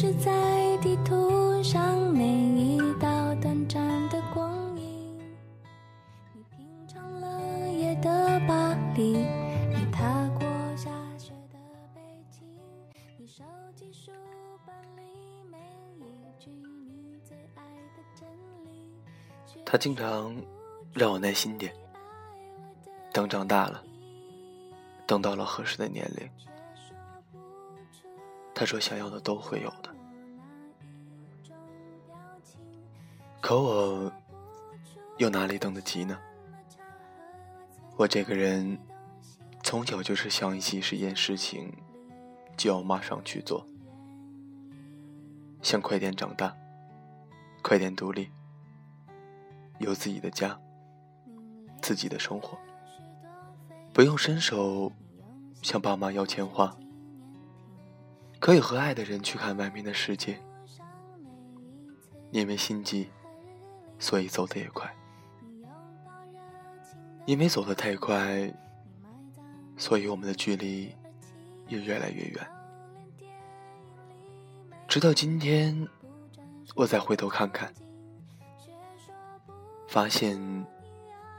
是在地图上每一道短暂的光影。你品尝了夜的巴黎，你踏过下雪的北京，你书本里每一句你最爱的真理。他经常让我耐心点，等长大了。等到了合适的年龄，他说想要的都会有的。可我又哪里等得及呢？我这个人从小就是想一起是件事情，就要马上去做，想快点长大，快点独立。有自己的家，自己的生活，不用伸手向爸妈要钱花，可以和爱的人去看外面的世界。因为心急，所以走得也快；因为走得太快，所以我们的距离也越来越远。直到今天，我再回头看看。发现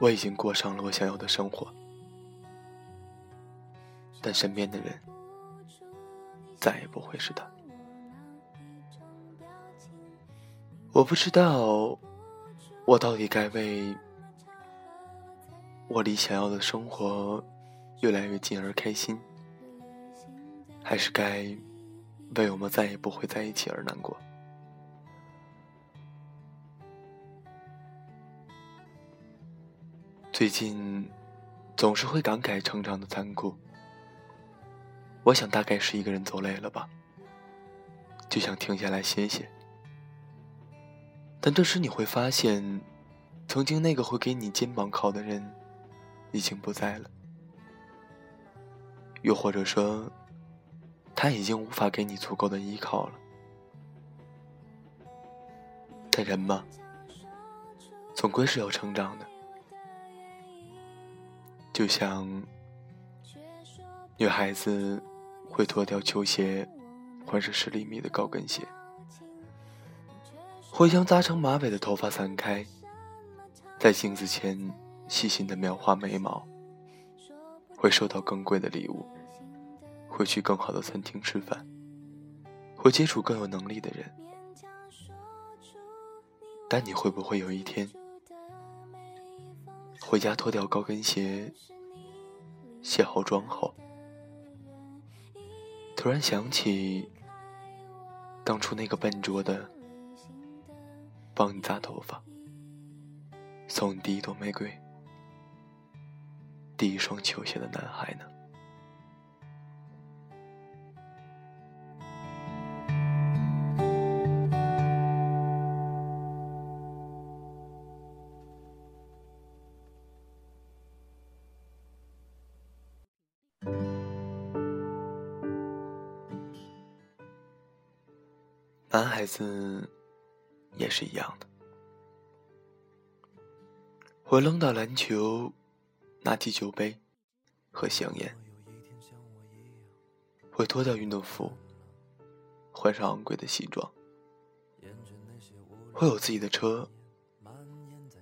我已经过上了我想要的生活，但身边的人再也不会是他。我不知道我到底该为我离想要的生活越来越近而开心，还是该为我们再也不会在一起而难过。最近，总是会感慨成长的残酷。我想大概是一个人走累了吧，就想停下来歇歇。但这时你会发现，曾经那个会给你肩膀靠的人，已经不在了。又或者说，他已经无法给你足够的依靠了。但人嘛，总归是要成长的。就像女孩子会脱掉球鞋，换上十厘米的高跟鞋，会将扎成马尾的头发散开，在镜子前细心的描画眉毛，会收到更贵的礼物，会去更好的餐厅吃饭，会接触更有能力的人。但你会不会有一天？回家脱掉高跟鞋，卸好妆后，突然想起当初那个笨拙的帮你扎头发、送你第一朵玫瑰、第一双球鞋的男孩呢。男孩子也是一样的，会扔到篮球，拿起酒杯和香烟，会脱掉运动服，换上昂贵的西装，会有自己的车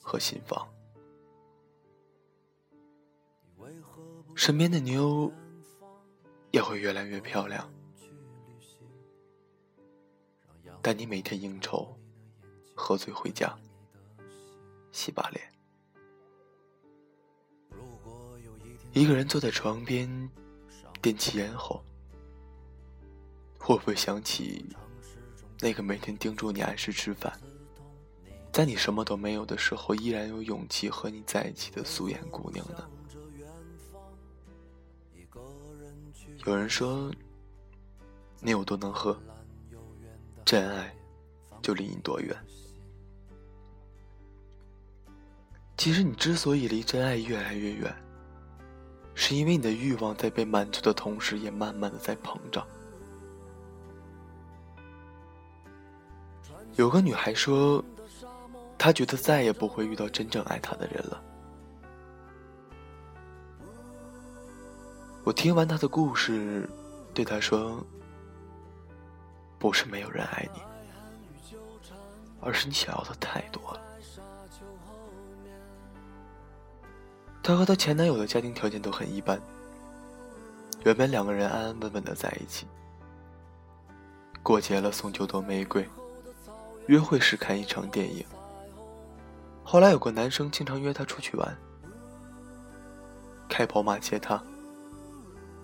和新房，身边的妞也会越来越漂亮。但你每天应酬，喝醉回家，洗把脸，一个人坐在床边，点起烟后，会不会想起那个每天叮嘱你按时吃饭，在你什么都没有的时候，依然有勇气和你在一起的素颜姑娘呢？有人说，你有多能喝？真爱就离你多远？其实你之所以离真爱越来越远，是因为你的欲望在被满足的同时，也慢慢的在膨胀。有个女孩说，她觉得再也不会遇到真正爱她的人了。我听完她的故事，对她说。不是没有人爱你，而是你想要的太多了。她和她前男友的家庭条件都很一般，原本两个人安安稳稳的在一起，过节了送九朵玫瑰，约会时看一场电影，后来有个男生经常约她出去玩，开宝马接她，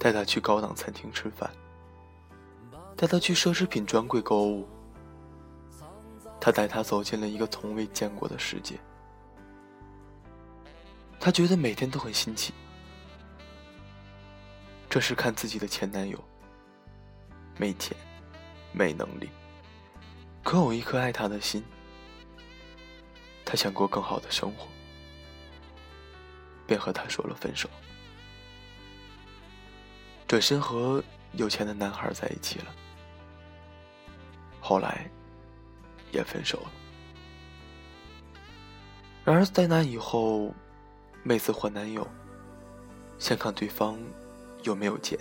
带她去高档餐厅吃饭，带她去奢侈品专柜购物。他带她走进了一个从未见过的世界，她觉得每天都很新奇。这是看自己的前男友，没钱，没能力，可有一颗爱他的心。他想过更好的生活，便和他说了分手，转身和有钱的男孩在一起了。后来。也分手了。然而在那以后，每次换男友，先看对方有没有钱，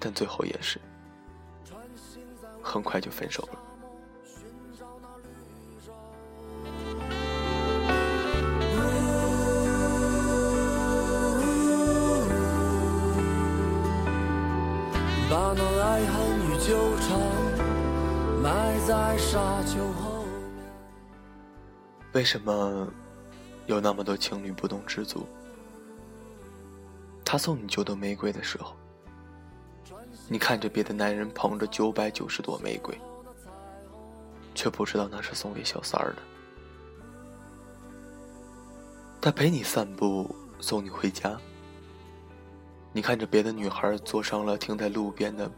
但最后也是很快就分手了。把那爱恨与纠缠。埋在沙丘后为什么有那么多情侣不懂知足？他送你九朵玫瑰的时候，你看着别的男人捧着九百九十朵玫瑰，却不知道那是送给小三儿的。他陪你散步，送你回家，你看着别的女孩坐上了停在路边的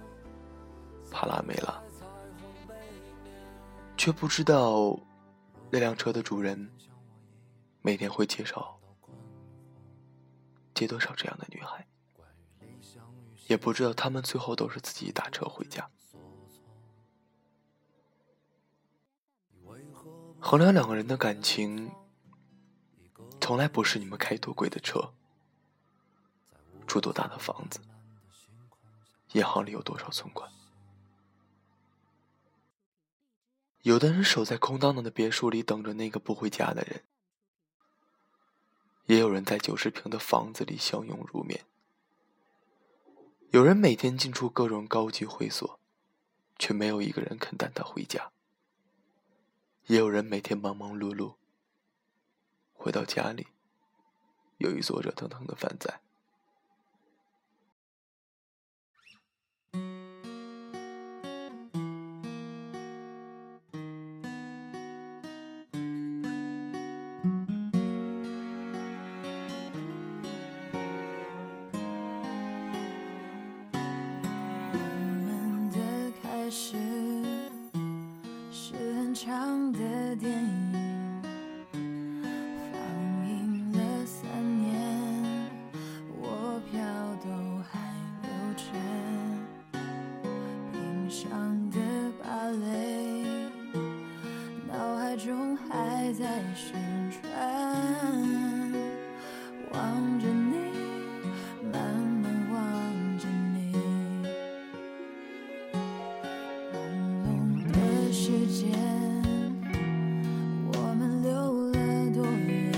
帕拉梅拉。却不知道，那辆车的主人每天会介绍接多少这样的女孩，也不知道他们最后都是自己打车回家。衡量两个人的感情，从来不是你们开多贵的车、住多大的房子、银行里有多少存款。有的人守在空荡荡的别墅里等着那个不回家的人，也有人在九十平的房子里相拥入眠。有人每天进出各种高级会所，却没有一个人肯带他回家。也有人每天忙忙碌碌，回到家里，有一座热腾腾的饭时间，我们留了多远？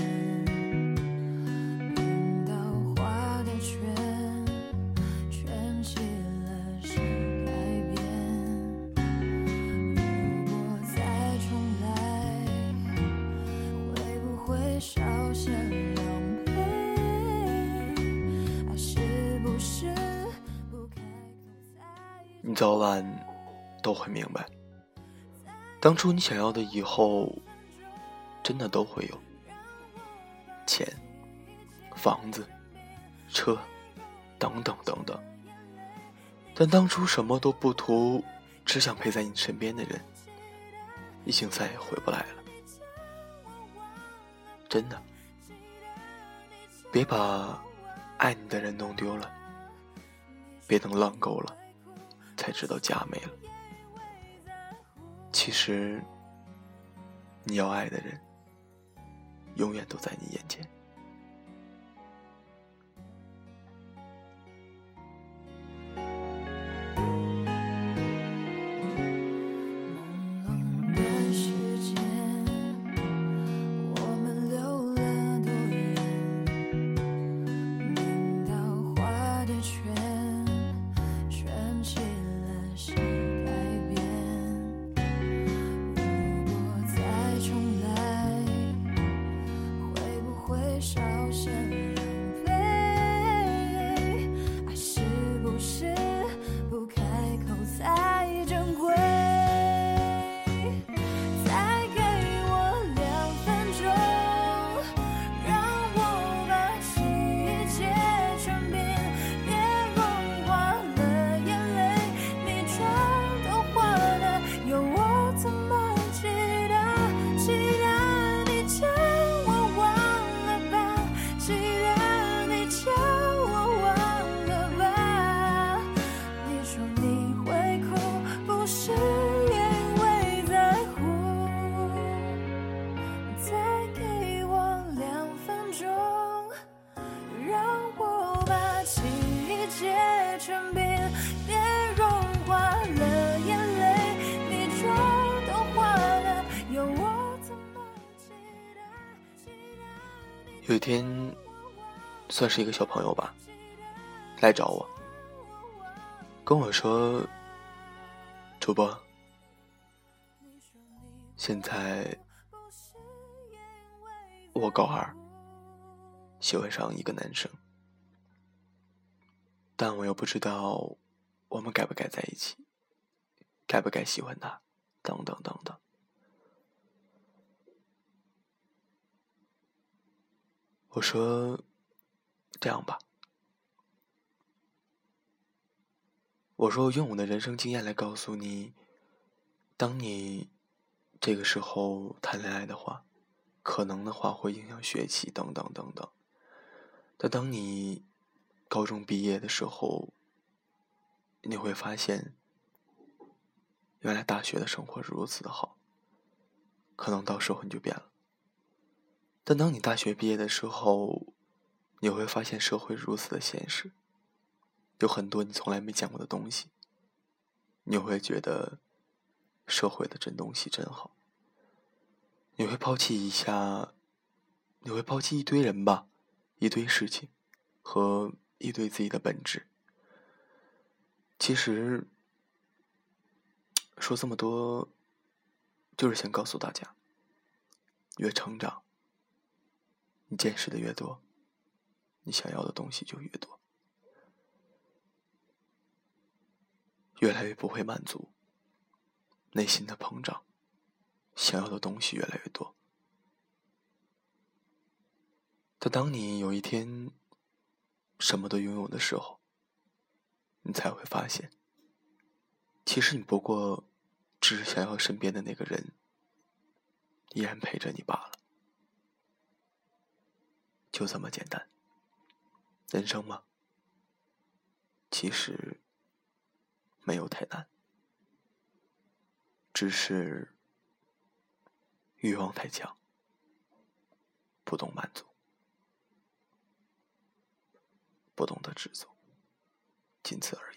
等到画的圈圈起了是改变。如果再重来，会不会少些狼狈？爱是不是不开口？你早晚都会明白。当初你想要的以后，真的都会有钱、房子、车等等等等。但当初什么都不图，只想陪在你身边的人，已经再也回不来了。真的，别把爱你的人弄丢了，别等浪够了。才知道家没了。其实，你要爱的人，永远都在你眼前。天，算是一个小朋友吧，来找我，跟我说：“主播，现在我高二。”喜欢上一个男生，但我又不知道我们该不该在一起，该不该喜欢他，等等等等。我说：“这样吧。”我说：“用我的人生经验来告诉你，当你这个时候谈恋爱的话，可能的话会影响学习，等等等等。”但当你高中毕业的时候，你会发现，原来大学的生活如此的好。可能到时候你就变了。但当你大学毕业的时候，你会发现社会如此的现实，有很多你从来没见过的东西。你会觉得社会的真东西真好。你会抛弃一下，你会抛弃一堆人吧。一堆事情和一堆自己的本质，其实说这么多，就是想告诉大家：越成长，你见识的越多，你想要的东西就越多，越来越不会满足，内心的膨胀，想要的东西越来越多。但当你有一天什么都拥有的时候，你才会发现，其实你不过只是想要身边的那个人依然陪着你罢了，就这么简单。人生嘛，其实没有太难，只是欲望太强，不懂满足。不懂得知足，仅此而已。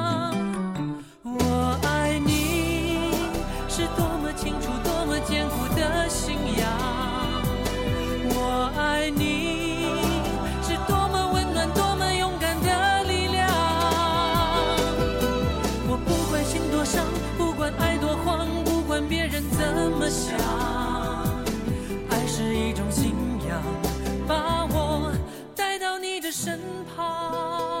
身旁。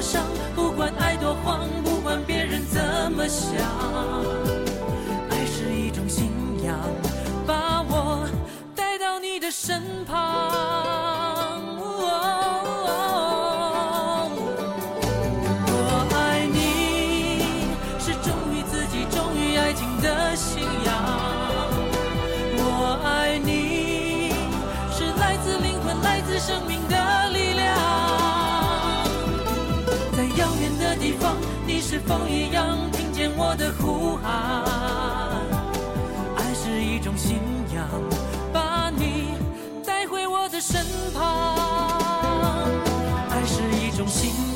伤，不管爱多慌，不管别人怎么想，的呼喊？爱是一种信仰，把你带回我的身旁。爱是一种信仰